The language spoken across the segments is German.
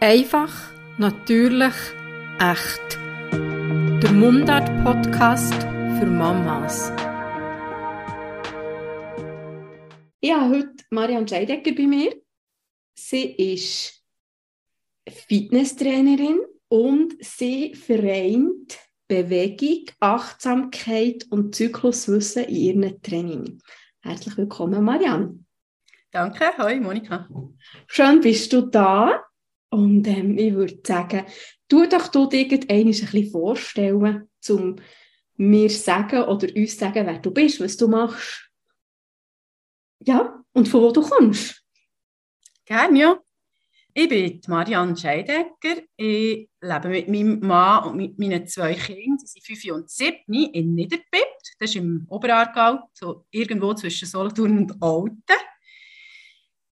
Einfach, natürlich, echt. Der Mundart-Podcast für Mamas. Ich habe heute Marianne Scheidegger bei mir. Sie ist Fitnesstrainerin und sie vereint Bewegung, Achtsamkeit und Zykluswissen in ihrem Training. Herzlich willkommen, Marianne. Danke, hoi Monika. Schön bist du da. Und ähm, ich würde sagen, tu doch du dir ein bisschen vorstellen, um mir sagen oder uns sagen, wer du bist, was du machst. Ja, und von wo du kommst. Gerne, ja. Ich bin Marianne Scheidegger. Ich lebe mit meinem Mann und mit meinen zwei Kindern, die sind 5 und 7, in Niederbipp. Das ist im Oberaargau, so irgendwo zwischen Solothurn und Alten.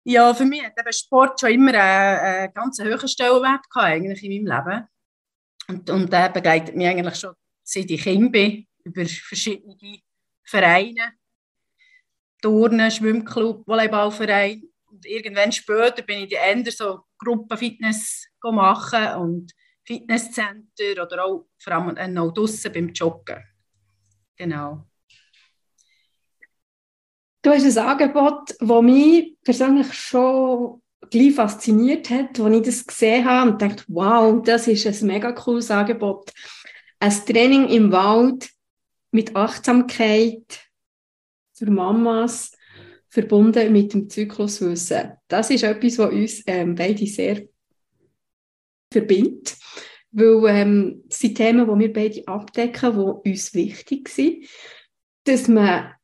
Ja, für mich hat Sport schon immer einen, einen ganz hohen Stellenwert gehabt, eigentlich in meinem Leben. Und, und der begleitet mich eigentlich schon seit ich Kind bin, über verschiedene Vereine, Turnen, Schwimmclub, Volleyballverein. Und irgendwann später bin ich dann eher so Gruppenfitness machen und Fitnesscenter oder auch vor allem auch beim Joggen. Genau. Du hast ein Angebot, das mich persönlich schon gleich fasziniert hat, als ich das gesehen habe und dachte, wow, das ist ein mega cooles Angebot. Ein Training im Wald mit Achtsamkeit für Mamas, verbunden mit dem Zykluswissen. Das ist etwas, was uns ähm, beide sehr verbindet, weil ähm, das sind Themen, die wir beide abdecken, die uns wichtig sind, dass man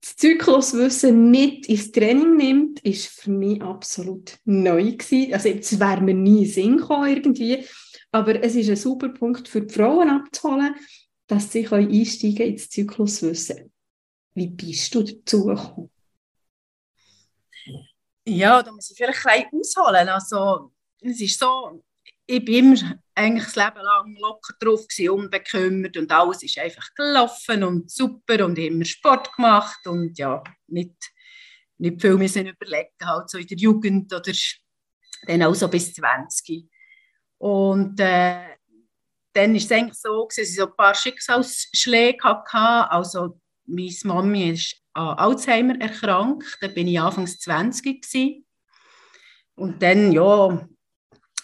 das Zykluswissen nicht ins Training nimmt, ist für mich absolut neu gewesen. Also jetzt wäre mir nie in Sinn gekommen irgendwie, aber es ist ein super Punkt für die Frauen abzuholen, dass sie einsteigen ins Zykluswissen. Wie bist du dazu gekommen? Ja, da muss ich vielleicht ein bisschen ausholen. Also, es ist so, ich bin immer eigentlich das Leben lang locker drauf gewesen, unbekümmert und alles ist einfach gelaufen und super und immer Sport gemacht und ja, nicht, nicht viel müssen überlegen, halt so in der Jugend oder dann auch so bis 20. Und äh, dann ist es eigentlich so, dass ich so ein paar Schicksalsschläge hatte. Also meine Mami ist an Alzheimer erkrankt, da bin ich anfangs 20 gewesen. Und dann, ja,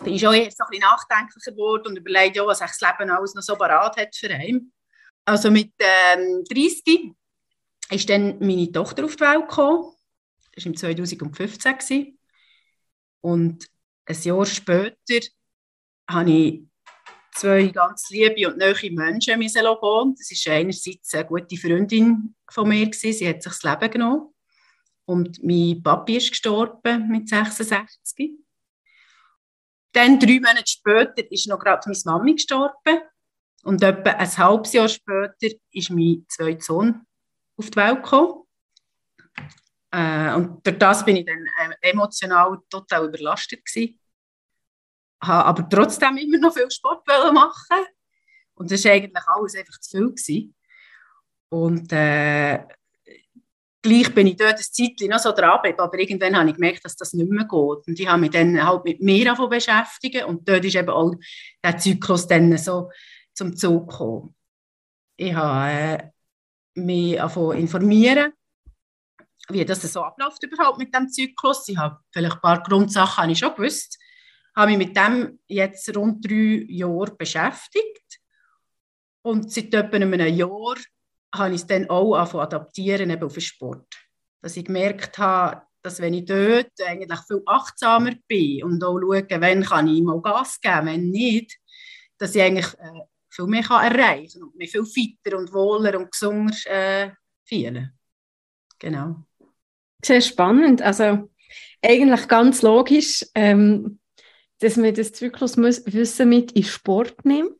bin ich auch erst ein nachdenklicher geworden und überlegt, ja, was das Leben alles noch so parat hat für einen. Also mit ähm, 30 ist dann meine Tochter auf die Welt gekommen. Das war im 2015. Gewesen. Und ein Jahr später habe ich zwei ganz liebe und neue Menschen gehen. Das war einerseits eine gute Freundin von mir. Sie hat sich das Leben genommen. Und mein Papi ist gestorben mit 66. Dann, drei Monate später, ist noch gerade meine Mami gestorben. Und etwa ein halbes Jahr später ist mein zweiter Sohn auf die Welt gekommen. Äh, und durch das bin ich dann äh, emotional total überlastet gewesen. Habe aber trotzdem immer noch viel Sport machen. Und das war eigentlich alles einfach zu viel. Gewesen. Und äh, gleich bin ich dort ein Zeitchen noch so dran aber irgendwann habe ich gemerkt, dass das nicht mehr geht. Und ich habe mich dann halt mit mir davon beschäftigt und dort ist eben auch der Zyklus dann so zum Zug gekommen. Ich habe äh, mich davon informieren, wie das so abläuft überhaupt mit dem Zyklus. Ich habe vielleicht ein paar Grundsachen habe ich schon gewusst, habe mich mit dem jetzt rund drei Jahre beschäftigt und seit etwa einem Jahr habe ich es dann auch adaptieren eben auf den Sport. Dass ich gemerkt habe, dass wenn ich dort eigentlich viel achtsamer bin und auch schaue, wann kann ich mal Gas geben, wenn nicht, dass ich eigentlich äh, viel mehr kann erreichen und mich viel fitter und wohler und gesunder äh, fühle. Genau. Sehr spannend. Also eigentlich ganz logisch, ähm, dass man das Zykluswissen mit in Sport nimmt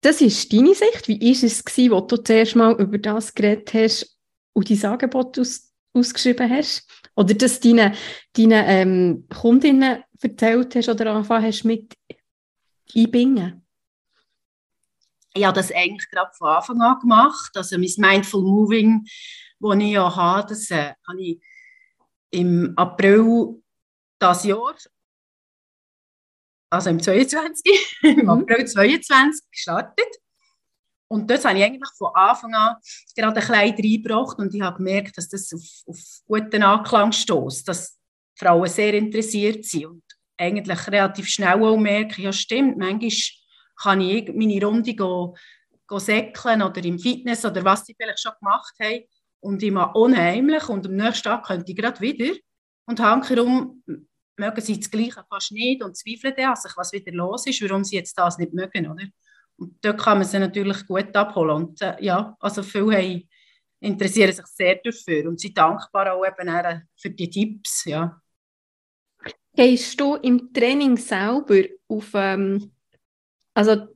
das ist deine Sicht. Wie war es, gewesen, als du zuerst mal über das geredet hast und dein Angebot aus, ausgeschrieben hast? Oder dass deine, deine ähm, Kundinnen erzählt hast oder angefangen hast mit einbringen? Ich habe das eigentlich gerade von Anfang an gemacht. Also mein Mindful Moving, das ich ja habe, das äh, habe ich im April dieses Jahr also im 22, im. April 22 gestartet. Und das habe ich eigentlich von Anfang an gerade ein klein reingebracht und ich habe gemerkt, dass das auf, auf guten Anklang stößt, dass Frauen sehr interessiert sind und eigentlich relativ schnell auch merken, ja stimmt, manchmal kann ich meine Runde gehen, gehen säckeln oder im Fitness oder was sie vielleicht schon gemacht haben und ich mache unheimlich und am nächsten Tag könnte ich gerade wieder und hankerum mögen sie das Gleiche fast nicht und zweifeln an sich, was wieder los ist, warum sie jetzt das nicht mögen, oder? Und dort kann man sie natürlich gut abholen. Und äh, ja, also viele haben, interessieren sich sehr dafür und sind dankbar auch eben für die Tipps. Ja. Gehst du im Training selber auf, ähm, also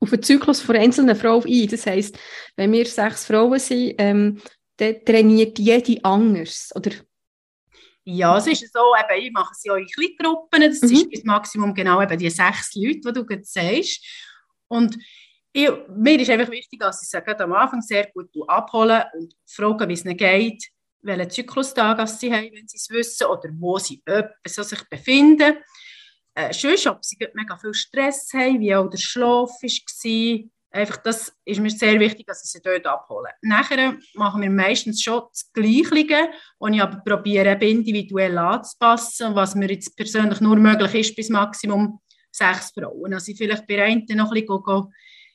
auf den Zyklus von einzelnen Frauen ein? Das heisst, wenn wir sechs Frauen sind, ähm, dann trainiert jede anders, oder ja, es ist so, eben, ich mache es ja in Kleingruppen, das mhm. ist bis Maximum genau eben die sechs Leute, die du gerade sagst. Und ich, mir ist einfach wichtig, dass ich sie am Anfang sehr gut abholen und fragen, wie es ihnen geht, welchen Zyklustag sie haben, wenn sie es wissen, oder wo sie so sich befinden. Äh, sonst, ob sie mega viel Stress haben, wie auch der Schlaf war, Einfach, das ist mir sehr wichtig, dass ich sie dort abhole. Nachher machen wir meistens schon das Gleiche, und ich aber probiere, individuell anzupassen, was mir jetzt persönlich nur möglich ist, bis Maximum sechs Frauen. Also ich vielleicht bei einem noch ein bisschen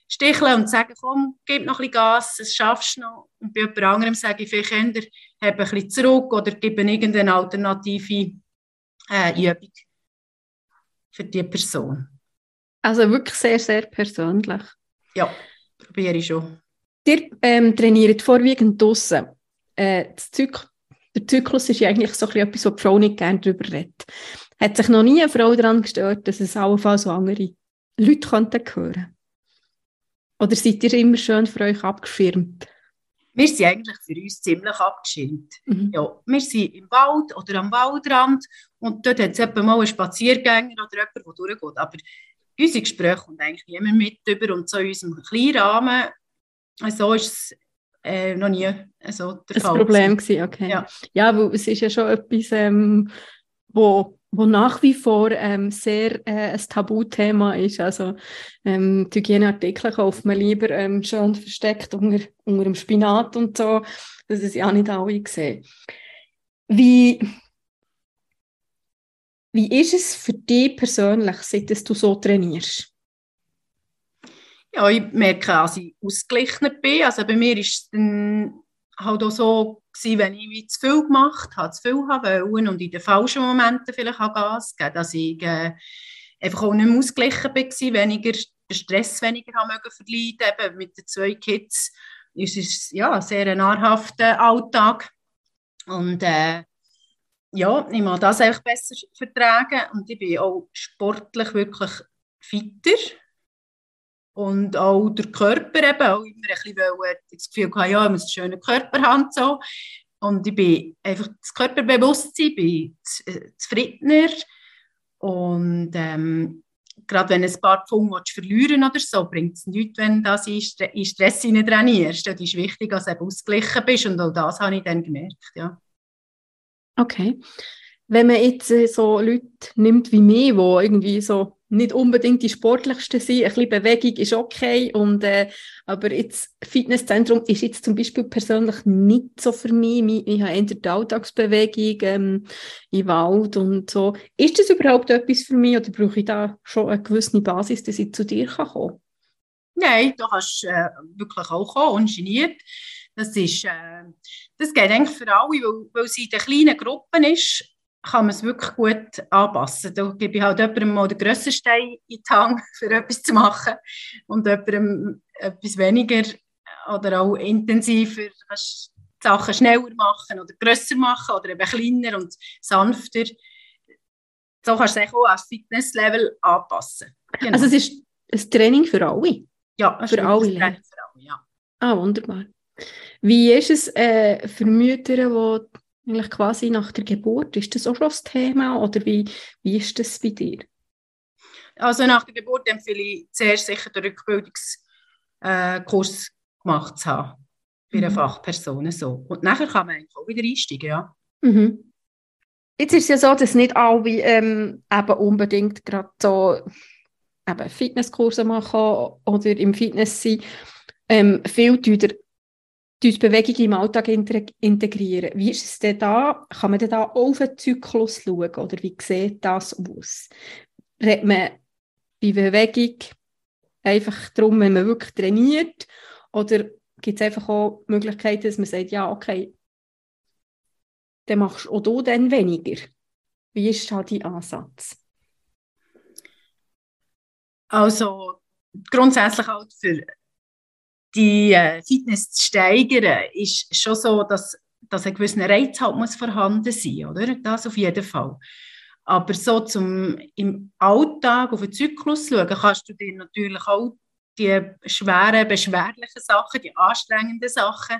sticheln und sagen, komm, gib noch ein bisschen Gas, das schaffst du noch. Und bei jemand anderem sage ich, vielleicht Kinder, habe ein bisschen zurück oder gebe irgendeine alternative äh, Übung für die Person. Also wirklich sehr, sehr persönlich. Ja, probiere ich schon. Ihr ähm, trainiert vorwiegend draußen. Äh, der Zyklus ist ja eigentlich so etwas, wo die Frau nicht gerne darüber redet. Hat sich noch nie eine Frau daran gestört, dass es allenfalls so andere Leute könnten hören Oder seid ihr immer schön für euch abgeschirmt? Wir sind eigentlich für uns ziemlich abgeschirmt. Mhm. Ja, wir sind im Wald oder am Waldrand und dort hat es mal einen Spaziergänger oder jemand, der durchgeht. Aber unsere Gespräche kommt eigentlich niemand mit über und so in unserem kleinen Rahmen, so ist es äh, noch nie so der das Fall. Problem gewesen, okay. Ja, ja weil es ist ja schon etwas, ähm, wo wo nach wie vor ähm, sehr äh, ein Tabuthema ist. Also ähm, die Hygieneartikel kauft man lieber ähm, schön versteckt unter, unter dem Spinat und so, dass es ja nicht alle sehen. Wie, wie ist es für dich persönlich, seit du so trainierst? Ja, ich merke, dass ich ausgeglichener bin. Also bei mir ist es halt auch so gewesen, wenn ich zu viel gemacht habe, zu viel wollen und in den falschen Momenten vielleicht auch Gas gegeben, dass ich äh, einfach auch nicht mehr ausgeglichen war, weniger, den Stress weniger haben verleiden. Eben mit den zwei Kids ist es ja, sehr ein nahrhafter Alltag. Und äh, ja, ich muss das einfach besser vertragen und ich bin auch sportlich wirklich fitter und auch der Körper eben, auch immer ein bisschen das Gefühl gehabt, ja, ich muss einen schönen Körper haben so. und ich bin einfach das Körperbewusstsein, bin äh, zufriedener und ähm, gerade wenn ein paar Pfund verlieren oder so, bringt es nichts, wenn du in Stress trainierst. Das ist wichtig, dass du ausgeglichen bist und auch das habe ich dann gemerkt, ja. Okay. Wenn man jetzt äh, so Leute nimmt wie mich, die irgendwie so nicht unbedingt die sportlichsten sind, ein bisschen Bewegung ist okay, und, äh, aber jetzt Fitnesszentrum ist jetzt zum Beispiel persönlich nicht so für mich. Ich, ich habe eher die Alltagsbewegung ähm, im Wald und so. Ist das überhaupt etwas für mich oder brauche ich da schon eine gewisse Basis, dass ich zu dir kann kommen kann? Nein, du kannst äh, wirklich auch kommen, ungeniert. Das, ist, äh, das geht eigentlich für alle, weil, weil sie in den kleinen Gruppen ist, kann man es wirklich gut anpassen. Da gebe ich halt jemandem mal den grössten Stein in die Hand, für etwas zu machen und jemandem etwas weniger oder auch intensiver. kannst Sachen schneller machen oder grösser machen oder eben kleiner und sanfter. So kannst du es auch als Fitnesslevel anpassen. Genau. Also es ist ein Training für alle? Ja, für alle. Training für alle ja. Ah, wunderbar. Wie ist es äh, für Mütter, die eigentlich quasi nach der Geburt, ist das auch schon das Thema oder wie, wie ist das bei dir? Also nach der Geburt empfehle ich zuerst sicher den Rückbildungskurs äh, gemacht zu haben bei einer mhm. Fachperson. So. Und nachher kann man eigentlich auch wieder einsteigen, ja. Mhm. Jetzt ist es ja so, dass nicht alle ähm, eben unbedingt gerade so eben Fitnesskurse machen oder im Fitness sind. Ähm, viel die Bewegung im Alltag integrieren. Wie ist es denn da? Kann man denn da auf den Zyklus schauen oder wie sieht das aus? Redet man bei Bewegung einfach darum, wenn man wirklich trainiert oder gibt es einfach auch Möglichkeiten, dass man sagt, ja, okay, dann machst auch du dann weniger. Wie ist da dein Ansatz? Also grundsätzlich auch für die äh, Fitness zu steigern, ist schon so, dass, dass ein gewisser Reiz halt muss vorhanden sein oder? Das auf jeden Fall. Aber so zum im Alltag auf den Zyklus schauen, kannst du dir natürlich auch die schweren, beschwerlichen Sachen, die anstrengenden Sachen,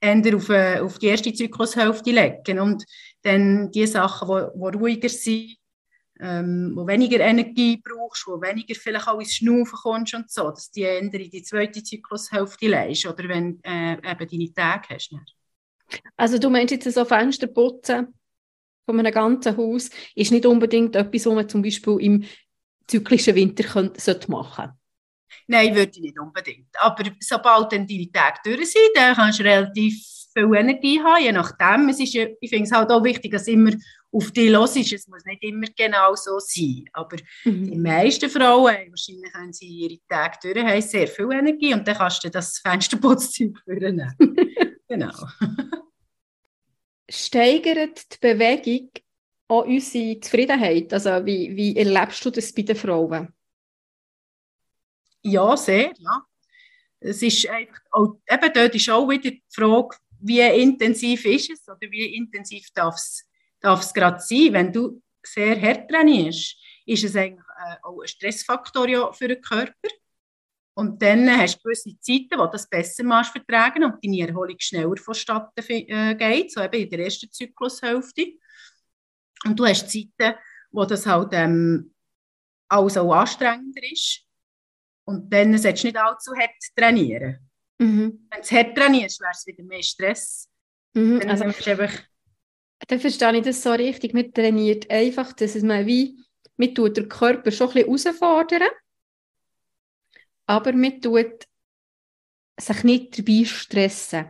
eher auf, äh, auf die erste Zyklushälfte legen. Und dann die Sachen, die ruhiger sind, ähm, wo weniger Energie brauchst, wo weniger vielleicht auch ins Schnaufen kommst und so, dass die eher in die zweite Zyklushälfte leist oder wenn äh, eben deine Tage hast. Also du meinst jetzt so Fenster putzen von einem ganzen Haus ist nicht unbedingt etwas, was man zum Beispiel im zyklischen Winter könnte, sollte machen Nein, würde ich nicht unbedingt. Aber sobald dann deine Tage durch sind, dann kannst du relativ viel Energie haben, je nachdem. Es ist, ich finde es halt auch wichtig, dass immer auf dich los ist. Es muss nicht immer genau so sein. Aber mhm. die meisten Frauen, wahrscheinlich haben sie ihre Tage durch, haben sehr viel Energie und dann kannst du das Fensterputzzeug führen. genau. Steigert die Bewegung auch unsere Zufriedenheit? Also wie, wie erlebst du das bei den Frauen? Ja, sehr, ja. Es ist einfach, auch, eben dort ist auch wieder die Frage, wie intensiv ist es oder wie intensiv darf es gerade sein. Wenn du sehr hart trainierst, ist es eigentlich äh, auch ein Stressfaktor ja für den Körper. Und dann hast du gewisse Zeiten, wo du das besser machst vertragen und deine Erholung schneller vonstatten äh, geht, so eben in der ersten Zyklushälfte. Und du hast Zeiten, wo das halt ähm, alles auch anstrengender ist. Und dann solltest du nicht allzu hart trainieren. Mhm. Wenn du hart trainierst, wäre es wieder mehr Stress. Mhm. Dann also, einfach dann verstehe ich das so richtig. Man trainiert einfach, dass man wie, man tut den Körper schon ein bisschen herausfordern, aber man tut sich nicht dabei stressen.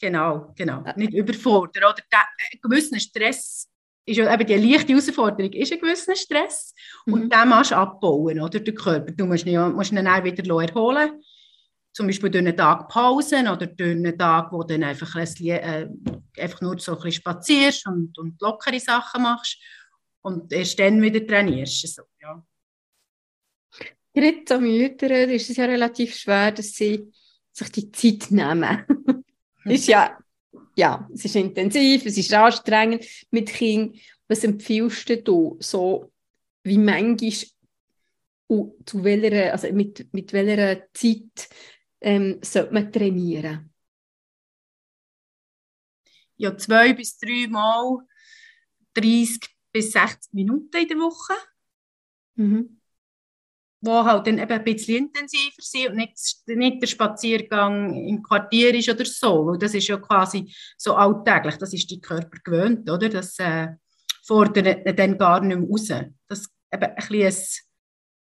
Genau, genau. Nicht überfordern. Oder der, ein gewisser Stress ist ja eben die leichte Herausforderung ist ein gewisser Stress und mhm. den musst du abbauen, oder, der Körper. Du musst ihn, musst ihn dann wieder erholen zum Beispiel durch einen Tag Pausen oder durch einen Tag, wo du dann einfach, ein bisschen, äh, einfach nur so ein bisschen spazierst und, und lockere Sachen machst und erst dann wieder trainierst. So, ja. Gerade an Müttern ist es ja relativ schwer, dass sie sich die Zeit nehmen. ist ja, ja, es ist intensiv, es ist anstrengend mit Kindern. Was empfiehlst du so wie manchmal zu welcher, also mit, mit welcher Zeit ähm, sollte man trainieren? Ja, zwei bis drei Mal 30 bis 60 Minuten in der Woche. Mhm. Wo halt dann eben ein bisschen intensiver sind und nicht, nicht der Spaziergang im Quartier ist oder so. Weil das ist ja quasi so alltäglich, das ist die Körper gewöhnt, oder? Das äh, fordert dann gar nicht mehr raus. Das eben ein bisschen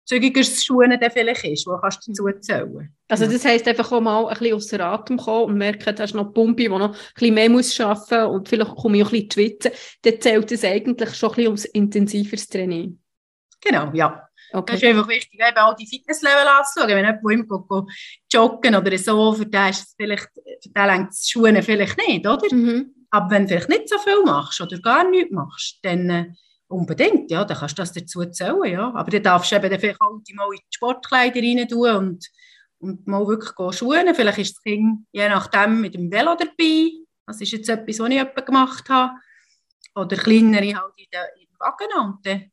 zügiger Schuhe dann vielleicht ist, wo kannst du dazu zählen. Also das heisst einfach auch mal ein bisschen aus der Atem kommen und merken, du hast noch Pumpe, die noch ein bisschen mehr muss arbeiten und vielleicht komme ich auch ein bisschen schwitzen. Dann zählt das eigentlich schon ein bisschen ums intensiveres Training. Genau, ja. Okay. Das ist einfach wichtig, eben auch die Fitnesslevel anzuschauen. Wenn jemand immer go, go joggen oder so, für den ist es vielleicht, für den längt es Schuhe vielleicht nicht, oder? Mhm. Aber wenn du vielleicht nicht so viel machst oder gar nichts machst, dann äh, Unbedingt, ja, dann kannst du das dazu zählen, ja. Aber dann darfst du eben vielleicht auch mal in die Sportkleider rein tun und, und mal wirklich schuhen. Vielleicht ist das Kind je nachdem mit dem Velo dabei. Das ist jetzt etwas, was ich gemacht habe. Oder kleinere halt in den, Wagen. Und dann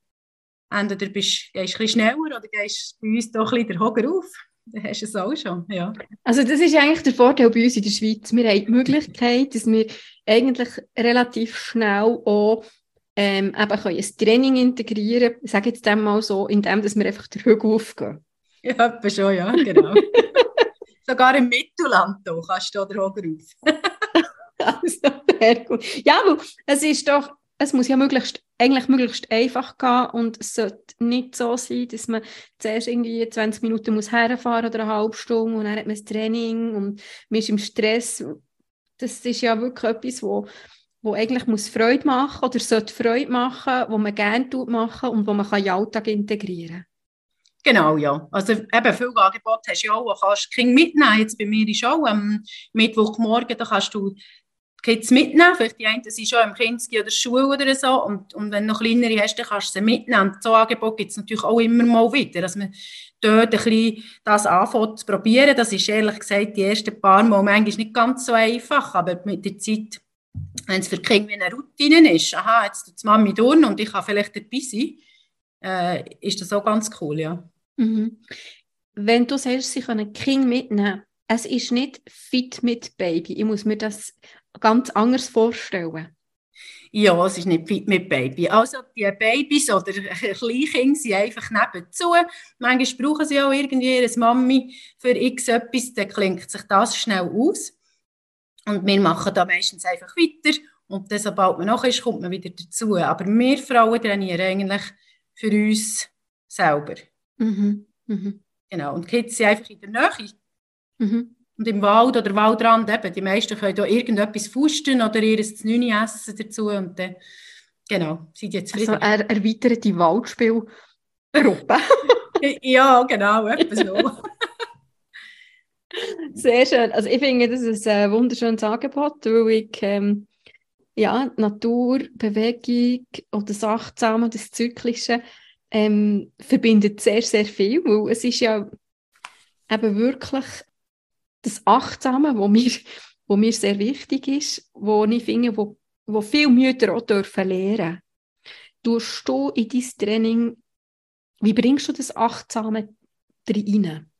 entweder bist, gehst du ein schneller oder gehst bei uns doch ein bisschen auf. Dann hast du es auch schon, ja. Also das ist eigentlich der Vorteil bei uns in der Schweiz. Wir haben die Möglichkeit, dass wir eigentlich relativ schnell auch ähm, eben können ein Training integrieren, ich sage jetzt mal so, indem dass wir einfach den Hügel aufgehen. Ja, etwa schon, ja, genau. Sogar im Mittelland kannst du da den Hoger auf. also, sehr gut. Ja, aber es ist doch es muss ja möglichst, eigentlich möglichst einfach gehen und es sollte nicht so sein, dass man zuerst irgendwie 20 Minuten muss herfahren oder eine halbe Stunde und dann hat man das Training und man ist im Stress. Das ist ja wirklich etwas, wo, wo eigentlich muss Freude machen oder sollte Freude machen, wo man gerne machen und wo man kann in den Alltag integrieren. Genau, ja. Also eben, viele Angebote hast du ja auch, kannst Kinder mitnehmen. Jetzt bei mir ist auch am Mittwochmorgen, da kannst du Kids mitnehmen. Vielleicht die einen sind schon im Kinski oder Schule oder so. Und, und wenn du noch kleinere hast, dann kannst du sie mitnehmen. Und so Angebot gibt es natürlich auch immer mal wieder, dass man dort ein bisschen das anfängt zu probieren. Das ist ehrlich gesagt die ersten paar Mal manchmal nicht ganz so einfach, aber mit der Zeit, wenn es für die Kinder eine Routine ist, aha, jetzt tut die Mami tun und ich kann vielleicht dabei sein, äh, ist das auch ganz cool, ja. Mhm. Wenn du sagst, sie können Kind mitnehmen, es ist nicht fit mit Baby. Ich muss mir das ganz anders vorstellen. Ja, es ist nicht fit mit Baby. Also die Babys oder Kleinkinder sind einfach nebenzu. Manchmal brauchen sie auch irgendwie ihre Mami für x etwas, dann klingt sich das schnell aus. Und wir machen da meistens einfach weiter. Und dann, sobald man noch ist, kommt man wieder dazu. Aber wir Frauen trainieren eigentlich für uns selber. Mhm. Mhm. Genau. Und Kids sind einfach in der Nähe. Mhm. Und im Wald oder Waldrand eben, die meisten können da irgendetwas fusten oder ihr Znüni essen dazu und dann, genau, sind jetzt Also er erweitert die Waldspielgruppe. ja, genau, etwas so. Sehr schön. Also ich finde, das ist ein wunderschönes Angebot, weil ich ähm, ja, Natur, Bewegung oder das Achtsame, das Zyklische ähm, verbindet sehr, sehr viel, weil es ist ja eben wirklich das Achtsame, wo mir, wo mir sehr wichtig ist, wo ich finde, wo, wo viele Mütter auch dürfen lernen. Tust du in dein Training, wie bringst du das Achtsame rein?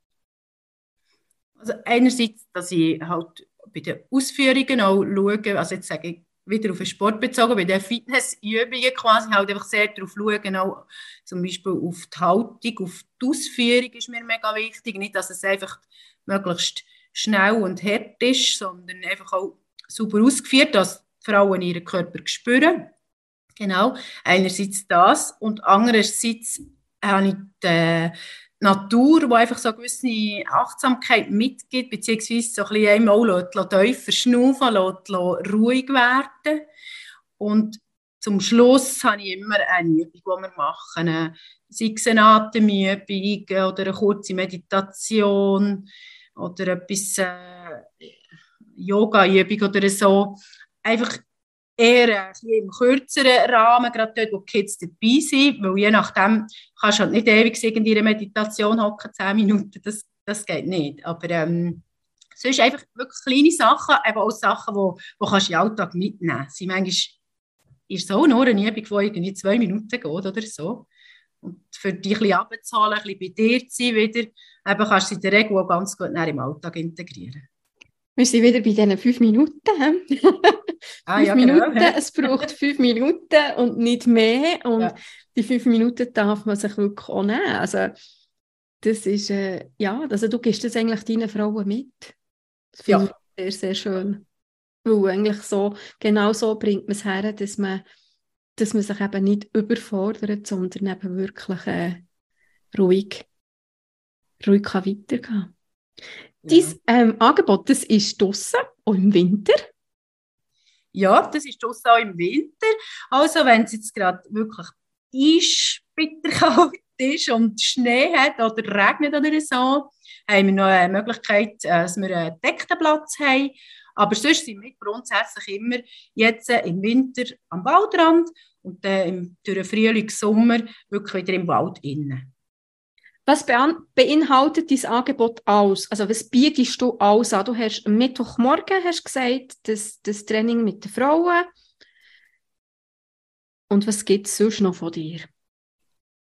Also einerseits, dass ich halt bei den Ausführungen auch schaue, also jetzt sage ich wieder auf den Sport bezogen, bei den Fitnessübungen quasi halt einfach sehr darauf schauen, auch zum Beispiel auf die Haltung, auf die Ausführung ist mir mega wichtig, nicht, dass es einfach möglichst schnell und hart ist, sondern einfach auch super ausgeführt, dass Frauen ihren Körper spüren. Genau, einerseits das und andererseits habe ich die Natur, die einfach so eine gewisse Achtsamkeit mitgibt, beziehungsweise so ein bisschen lässt, tiefer schnaufen, lässt ruhig werden. Und zum Schluss habe ich immer eine Übung, die wir machen, sei es eine Atemübung oder eine kurze Meditation oder etwas äh, Yoga-Übung oder so. Einfach eher im kürzeren Rahmen, gerade dort, wo die Kids dabei sind, weil je nachdem kannst du halt nicht ewig in ihrer Meditation hocken, 10 Minuten, das, das geht nicht. Aber ähm, sonst einfach wirklich kleine Sachen, aber auch Sachen, die du in den Alltag mitnehmen kannst. Manchmal ist so nur eine Übung, die irgendwie zwei Minuten geht oder so. Und für dich ein bisschen abzuholen, ein bisschen bei dir zu sein wieder, eben kannst du in der Regel auch ganz gut im Alltag integrieren. Wir sind wieder bei diesen fünf Minuten. ah, fünf ja, genau. Minuten, genau. es braucht fünf Minuten und nicht mehr. Und ja. die fünf Minuten darf man sich wirklich auch nehmen. Also, das ist, äh, ja, also du gibst das eigentlich deinen Frauen mit. Das finde ja. ich sehr, sehr schön. Weil eigentlich so, genau so bringt man es her, dass man, dass man sich eben nicht überfordert, sondern eben wirklich äh, ruhig, ruhig kann weitergehen kann. Dein ähm, Angebot, das ist draußen, auch im Winter? Ja, das ist draußen auch im Winter. Also wenn es jetzt gerade wirklich eispitterkalt ist und Schnee hat oder regnet oder so, haben wir noch eine Möglichkeit, äh, dass wir einen deckten Platz haben. Aber sonst sind wir grundsätzlich immer jetzt im Winter am Waldrand und dann durch den Frühling, Sommer wirklich wieder im Wald innen. Was beinhaltet dein Angebot aus? Also was bietest du aus? Du hast am Mittwochmorgen hast gesagt, das, das Training mit den Frauen. Und was gibt es sonst noch von dir?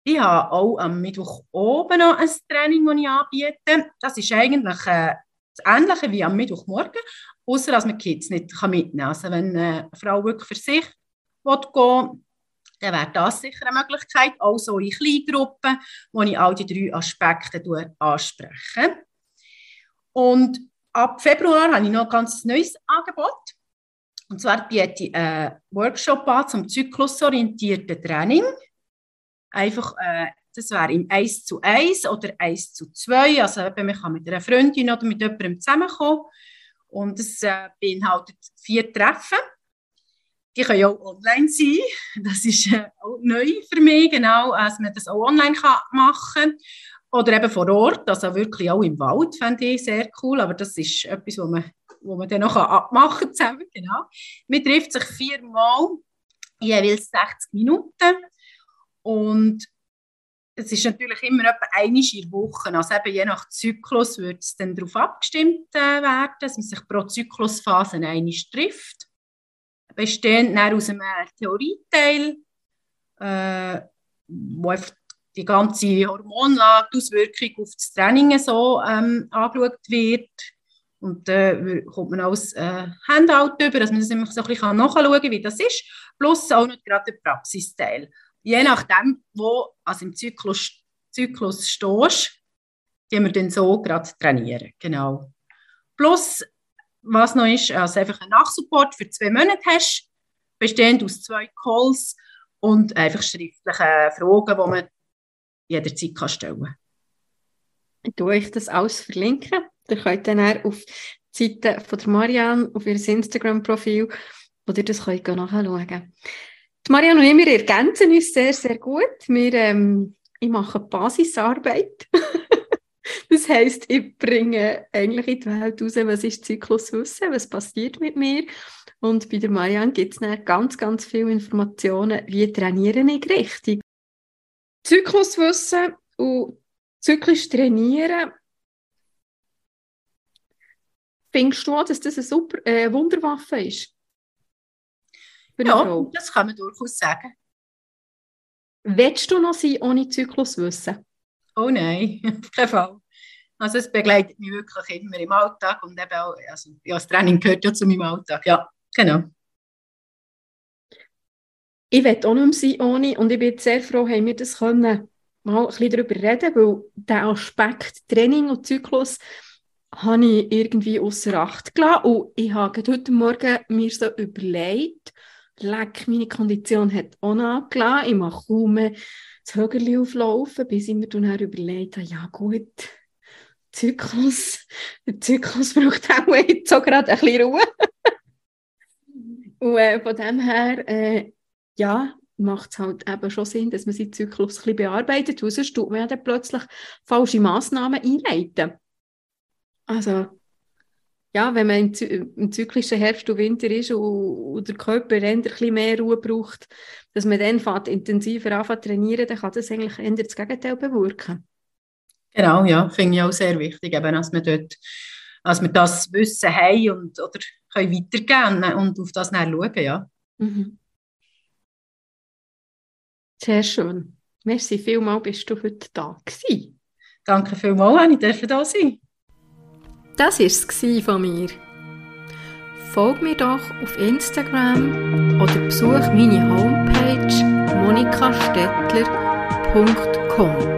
Ich habe auch am Mittwoch oben noch ein Training, das ich anbiete. Das ist eigentlich äh, das Ähnliche wie am Mittwochmorgen, außer dass man Kids nicht mitnehmen kann. Also wenn eine Frau wirklich für sich gehen dann wäre das sicher eine Möglichkeit, auch so in Kleingruppen, wo ich all die drei Aspekte anspreche. Und ab Februar habe ich noch ein ganz neues Angebot. Und zwar biete ich einen Workshop an zum zyklusorientierten Training. Einfach, äh, das wäre im 1 zu 1 oder 1 zu 2. Also man kann mit einer Freundin oder mit jemandem zusammenkommen. Und es äh, beinhaltet vier Treffen. Die können auch online sein. Das ist äh, auch neu für mich, genau, dass man das auch online kann machen kann. Oder eben vor Ort, also wirklich auch im Wald, fände ich sehr cool. Aber das ist etwas, wo man, wo man dann noch abmachen kann zusammen. Genau. Man trifft sich viermal, jeweils 60 Minuten. Und es ist natürlich immer etwa eine in Woche. Also eben je nach Zyklus wird es dann darauf abgestimmt äh, werden, dass man sich pro Zyklusphase eine trifft. Bestehend aus einem Theorieteil, äh, wo die ganze Hormonlage, die Auswirkung auf das Training so ähm, angeschaut wird. Und dann äh, kommt man als äh, Handout über, dass man das immer so ein bisschen nachschauen kann, wie das ist. Plus auch noch gerade der Praxisteil. Je nachdem, wo also im Zyklus, Zyklus stehst, die wir dann so gerade trainieren. Genau. Plus, was noch ist, also einfach einen Nachsupport für zwei Monate hast, bestehend aus zwei Calls und einfach schriftliche Fragen, die man jederzeit kann stellen kann. Ich euch das alles verlinken. Ihr könnt dann auf die Seite von der Marianne, auf ihr Instagram-Profil, wo ihr das könnt nachschauen könnt. Marianne und ich, wir ergänzen uns sehr, sehr gut. Wir, ähm, ich mache Basisarbeit. das heisst, ich bringe eigentlich in die Welt raus, was ist Zykluswissen, was passiert mit mir. Und bei der Marianne gibt es dann ganz, ganz viele Informationen, wie trainiere ich richtig. Zykluswissen und zyklisch trainieren. Findest du auch, dass das eine super äh, Wunderwaffe ist? ja, Frau? das kann man durchaus sagen. Willst du noch sein ohne Zykluswissen? Oh nein, auf keinen Fall. Also es begleitet mich wirklich immer im Alltag und eben auch, also, ja, das Training gehört ja zu meinem Alltag, ja, genau. Ich will auch nicht mehr sein ohne und ich bin sehr froh, haben wir das können mal ein bisschen darüber reden, weil der Aspekt Training und Zyklus habe ich irgendwie außer Acht gelassen und ich habe heute Morgen mir so überlegt, leck, meine Kondition hat auch nachgelassen, ich mache kaum das Högerli auflaufen, bis ich mir dann überlegt habe, ja gut, Zyklus, der Zyklus braucht auch jetzt so gerade ein bisschen Ruhe. und äh, von dem her äh, ja, macht es halt eben schon Sinn, dass man seinen Zyklus ein bisschen bearbeitet, weil sonst tut man ja dann plötzlich falsche Massnahmen einleiten. Also, ja, wenn man im, im zyklischen Herbst und Winter ist und, und der Körper ein bisschen mehr Ruhe braucht, dass man dann fährt, intensiver anfängt zu trainieren, dann kann das eigentlich eher das Gegenteil bewirken. Genau, ja, finde ich auch sehr wichtig, eben, dass wir dort dass wir das Wissen haben und, oder können weitergeben und auf das dann schauen, ja. Mhm. Sehr schön. Merci vielmals, bist du heute da gewesen. Danke vielmals, dass ich da sein Das war es von mir. Folge mir doch auf Instagram oder besuch meine Homepage monikastettler.com.